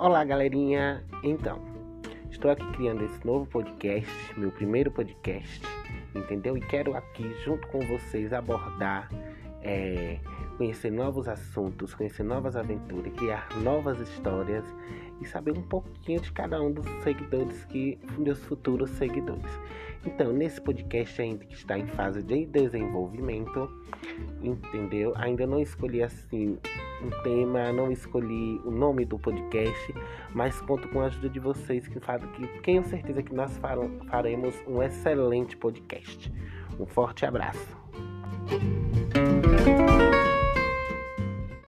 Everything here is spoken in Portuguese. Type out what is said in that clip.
Olá, galerinha! Então, estou aqui criando esse novo podcast, meu primeiro podcast, entendeu? E quero aqui, junto com vocês, abordar, é, conhecer novos assuntos, conhecer novas aventuras, criar novas histórias e saber um pouquinho de cada um dos seguidores que meus futuros seguidores. Então, nesse podcast ainda que está em fase de desenvolvimento, entendeu? Ainda não escolhi assim um tema, não escolhi o nome do podcast, mas conto com a ajuda de vocês que fazem que tenho certeza que nós faremos um excelente podcast. Um forte abraço.